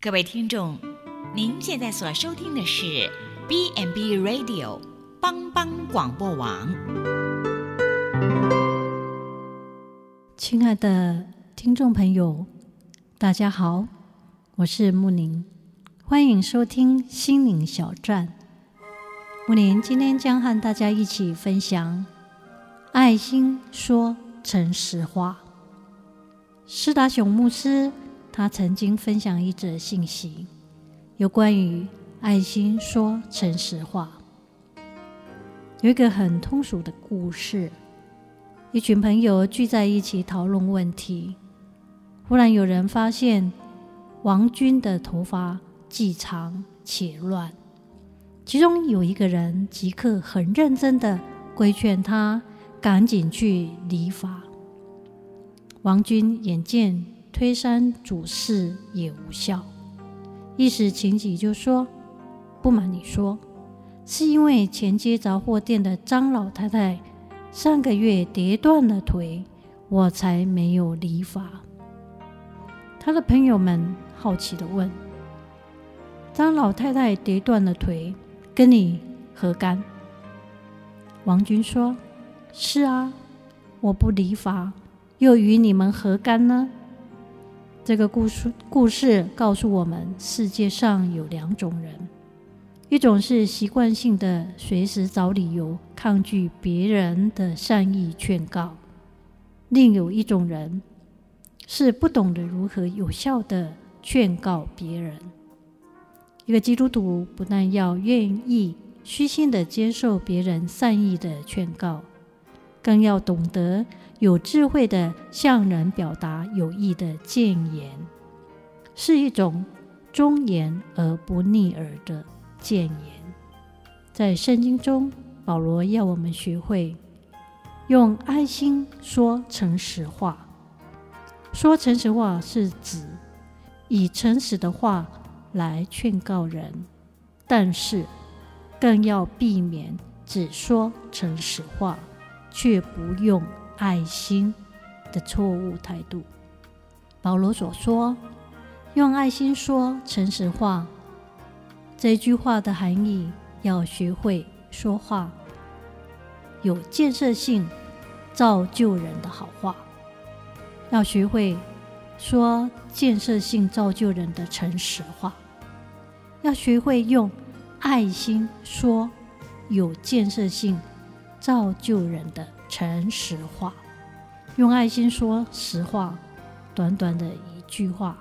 各位听众，您现在所收听的是 B&B Radio 帮帮广播网。亲爱的听众朋友，大家好，我是木宁，欢迎收听心灵小站。木宁今天将和大家一起分享爱心说诚实话。施达雄牧师。他曾经分享一则信息，有关于爱心说诚实话。有一个很通俗的故事：一群朋友聚在一起讨论问题，忽然有人发现王军的头发既长且乱，其中有一个人即刻很认真地规劝他赶紧去理发。王军眼见。推三阻四也无效，一时情急就说：“不瞒你说，是因为前街杂货店的张老太太上个月跌断了腿，我才没有理发。”他的朋友们好奇地问：“张老太太跌断了腿，跟你何干？”王军说：“是啊，我不理发，又与你们何干呢？”这个故事故事告诉我们，世界上有两种人：一种是习惯性的随时找理由抗拒别人的善意劝告；另有一种人是不懂得如何有效地劝告别人。一个基督徒不但要愿意虚心地接受别人善意的劝告，更要懂得。有智慧的向人表达有益的谏言，是一种忠言而不逆耳的谏言。在圣经中，保罗要我们学会用爱心说诚实话。说诚实话是指以诚实的话来劝告人，但是更要避免只说诚实话，却不用。爱心的错误态度。保罗所说“用爱心说诚实话”这句话的含义，要学会说话有建设性、造就人的好话；要学会说建设性、造就人的诚实话；要学会用爱心说有建设性、造就人的。诚实话，用爱心说实话。短短的一句话，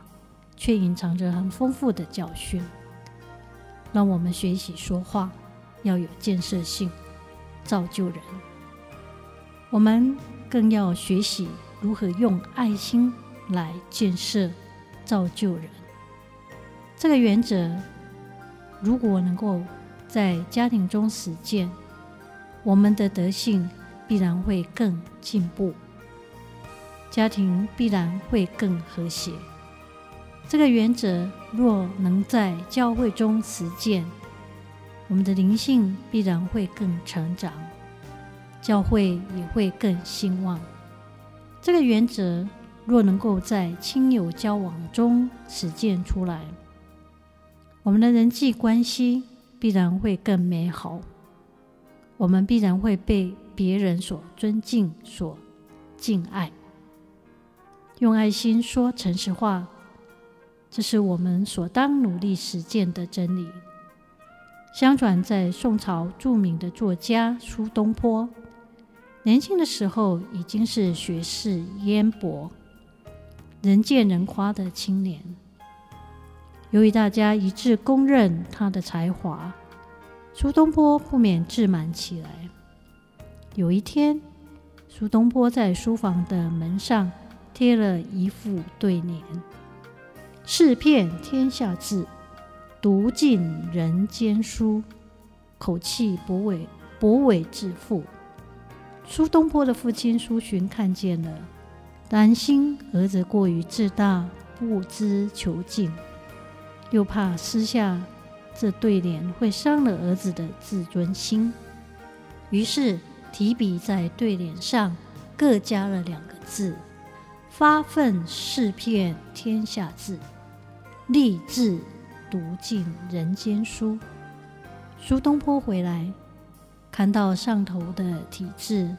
却隐藏着很丰富的教训。让我们学习说话要有建设性，造就人。我们更要学习如何用爱心来建设、造就人。这个原则，如果能够在家庭中实践，我们的德性。必然会更进步，家庭必然会更和谐。这个原则若能在教会中实践，我们的灵性必然会更成长，教会也会更兴旺。这个原则若能够在亲友交往中实践出来，我们的人际关系必然会更美好，我们必然会被别人所尊敬、所敬爱，用爱心说诚实话，这是我们所当努力实践的真理。相传，在宋朝著名的作家苏东坡，年轻的时候已经是学识渊博、人见人夸的青年。由于大家一致公认他的才华，苏东坡不免自满起来。有一天，苏东坡在书房的门上贴了一副对联：“识遍天下事，读尽人间书。”口气不伟，不伟自负。苏东坡的父亲苏洵看见了，担心儿子过于自大，不知求进，又怕私下这对联会伤了儿子的自尊心，于是。提笔在对联上各加了两个字：“发愤识遍天下字。”立志读尽人间书。苏东坡回来，看到上头的题字，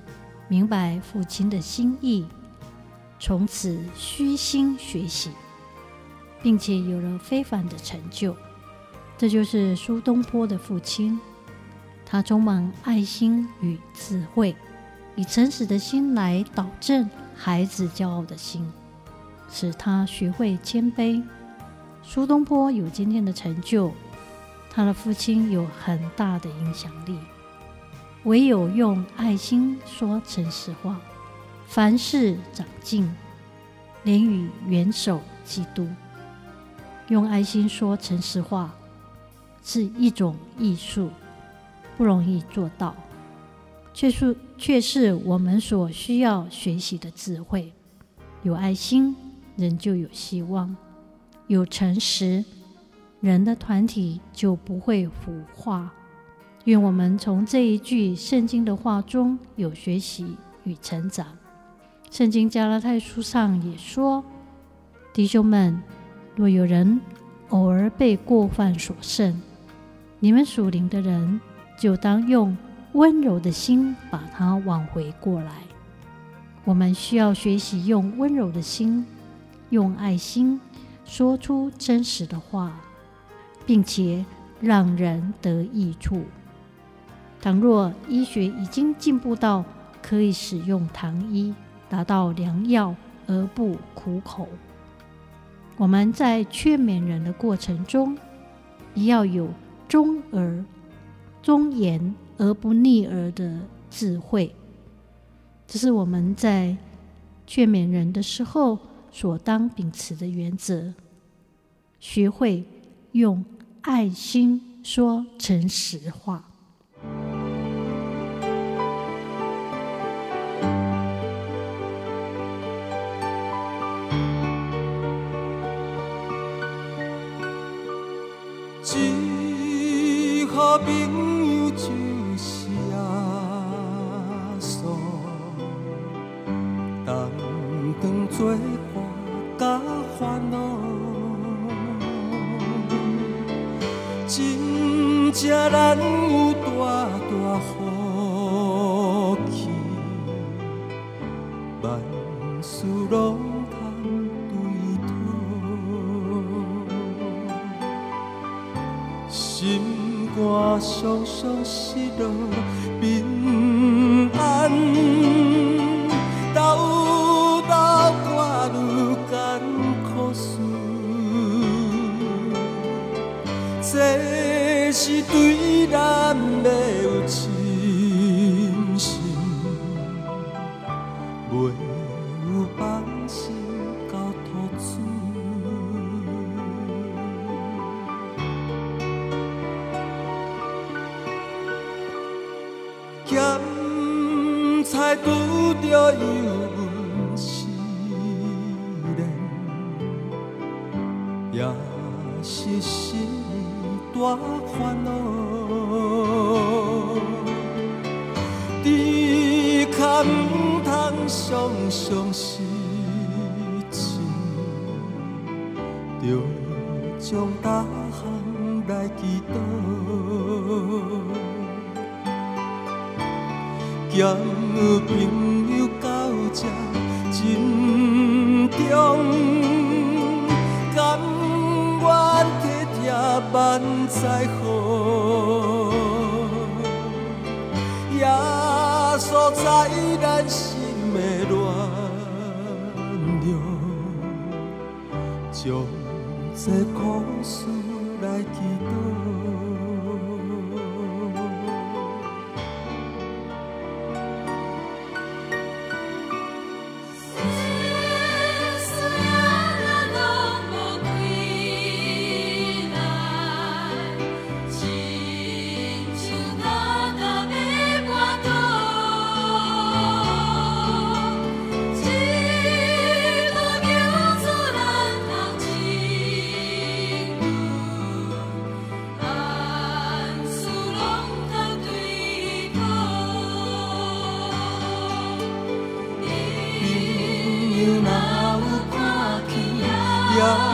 明白父亲的心意，从此虚心学习，并且有了非凡的成就。这就是苏东坡的父亲，他充满爱心与智慧，以诚实的心来导正孩子骄傲的心，使他学会谦卑。苏东坡有今天的成就，他的父亲有很大的影响力。唯有用爱心说诚实话，凡事长进，连与元首基督，用爱心说诚实话。是一种艺术，不容易做到，却是却是我们所需要学习的智慧。有爱心，人就有希望；有诚实，人的团体就不会腐化。愿我们从这一句圣经的话中有学习与成长。圣经加拉太书上也说：“弟兄们，若有人偶尔被过犯所胜，你们属灵的人，就当用温柔的心把它挽回过来。我们需要学习用温柔的心，用爱心说出真实的话，并且让人得益处。倘若医学已经进步到可以使用糖衣达到良药而不苦口，我们在劝勉人的过程中，也要有。忠而忠言而不逆耳的智慧，这是我们在劝勉人的时候所当秉持的原则。学会用爱心说诚实话。朋友就是阿嫂，同当作伴甲烦恼，真正难有大大福气，万事拢我常常失落，咸菜拄着油温时嘞，也是心大烦恼。猪脚毋通常常失志，着将逐项来祈祷。朋友到这珍重，甘愿体贴万载好，耶稣在咱心的暖融，将这 yeah.